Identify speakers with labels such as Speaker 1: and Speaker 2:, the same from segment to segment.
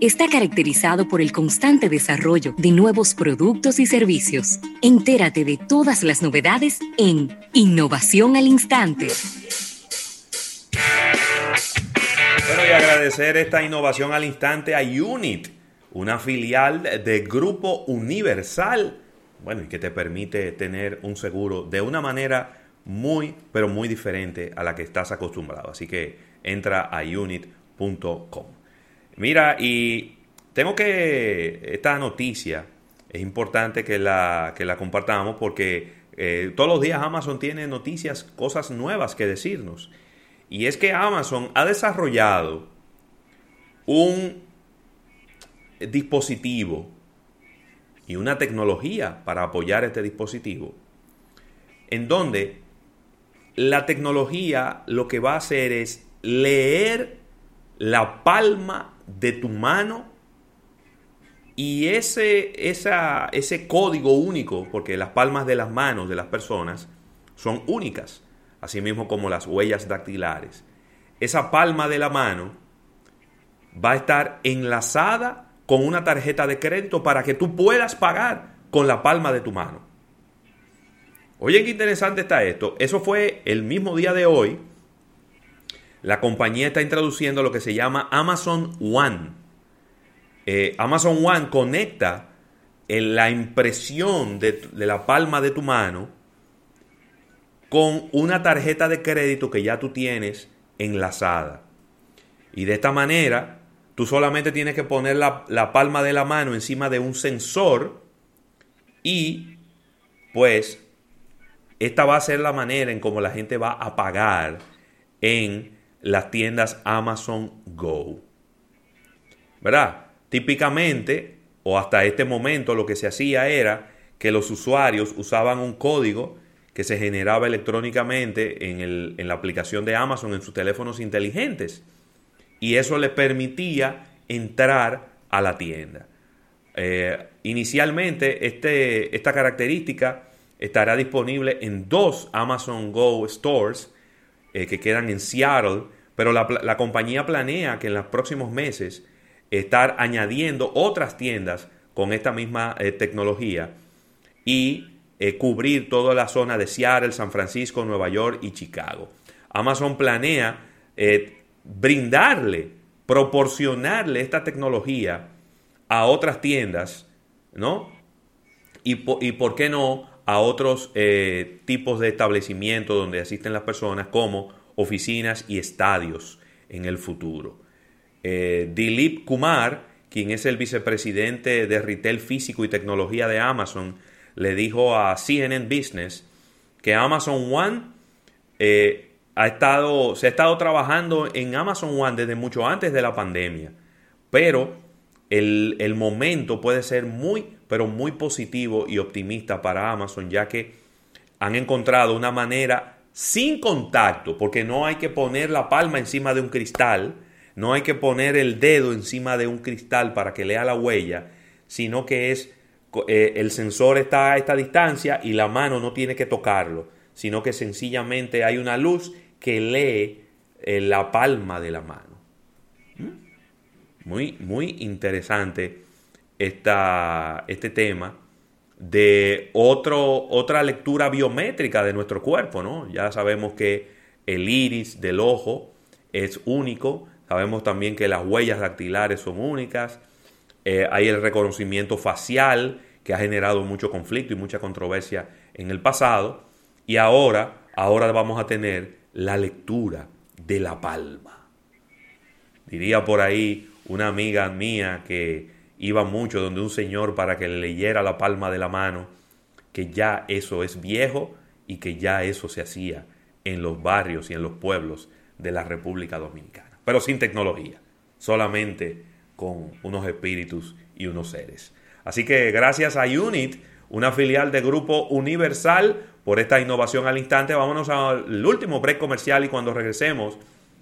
Speaker 1: está caracterizado por el constante desarrollo de nuevos productos y servicios. Entérate de todas las novedades en Innovación al Instante.
Speaker 2: Bueno, y agradecer esta innovación al instante a Unit, una filial de Grupo Universal, bueno, y que te permite tener un seguro de una manera muy, pero muy diferente a la que estás acostumbrado. Así que entra a unit.com. Mira, y tengo que, esta noticia es importante que la, que la compartamos porque eh, todos los días Amazon tiene noticias, cosas nuevas que decirnos. Y es que Amazon ha desarrollado un dispositivo y una tecnología para apoyar este dispositivo, en donde la tecnología lo que va a hacer es leer la palma de tu mano y ese, esa, ese código único, porque las palmas de las manos de las personas son únicas, así mismo como las huellas dactilares. Esa palma de la mano va a estar enlazada con una tarjeta de crédito para que tú puedas pagar con la palma de tu mano. Oye, qué interesante está esto. Eso fue el mismo día de hoy la compañía está introduciendo lo que se llama Amazon One. Eh, Amazon One conecta la impresión de, de la palma de tu mano con una tarjeta de crédito que ya tú tienes enlazada. Y de esta manera, tú solamente tienes que poner la, la, palma de la mano encima de un sensor y pues esta va a ser la manera en cómo la gente va a pagar en las tiendas Amazon Go. ¿Verdad? Típicamente, o hasta este momento, lo que se hacía era que los usuarios usaban un código que se generaba electrónicamente en, la aplicación de Amazon en sus teléfonos inteligentes. Y eso les permitía entrar a la tienda. Eh, inicialmente, este, esta característica estará disponible en dos Amazon Go Stores eh, que quedan en Seattle, pero la, compañía planea que en los próximos meses estar añadiendo otras tiendas con esta misma eh, tecnología y eh, cubrir toda la zona de Seattle, San Francisco, Nueva York y Chicago. Amazon planea brindarle, proporcionarle esta tecnología a otras tiendas, ¿no? Y, por qué no a otros eh, tipos de establecimientos donde asisten las personas, como oficinas y estadios en el futuro. Eh, Dilip Kumar, quien es el vicepresidente de Retail Físico y Tecnología de Amazon, le dijo a CNN Business que Amazon One eh, ha estado, se ha estado trabajando en Amazon One desde mucho antes de la pandemia, pero el, el momento puede ser muy pero muy positivo y optimista para Amazon, ya que han encontrado una manera sin contacto, porque no hay que poner la palma encima de un cristal, no hay que poner el dedo encima de un cristal para que lea la huella, sino que es eh, el sensor está a esta distancia y la mano no tiene que tocarlo, sino que sencillamente hay una luz que lee eh, la palma de la mano. ¿Mm? Muy, muy interesante esta, este tema de otro, otra lectura biométrica de nuestro cuerpo, ¿no? Ya sabemos que el iris del ojo es único, sabemos también que las huellas dactilares son únicas, eh, hay el reconocimiento facial que ha generado mucho conflicto y mucha controversia en el pasado, y ahora, ahora vamos a tener la lectura de la palma. Diría por ahí una amiga mía que iba mucho donde un señor para que le leyera la palma de la mano, que ya eso es viejo y que ya eso se hacía en los barrios y en los pueblos de la República Dominicana, pero sin tecnología, solamente con unos espíritus y unos seres. Así que gracias a Unit, una filial de Grupo Universal, por esta innovación al instante. Vámonos al último break comercial y cuando regresemos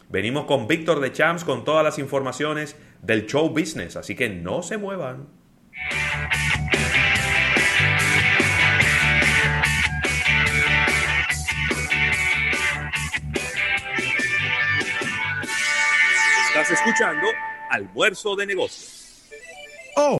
Speaker 2: Venimos con Víctor de Champs con todas las informaciones del show business, así que no se muevan.
Speaker 3: Estás escuchando
Speaker 2: almuerzo de negocios.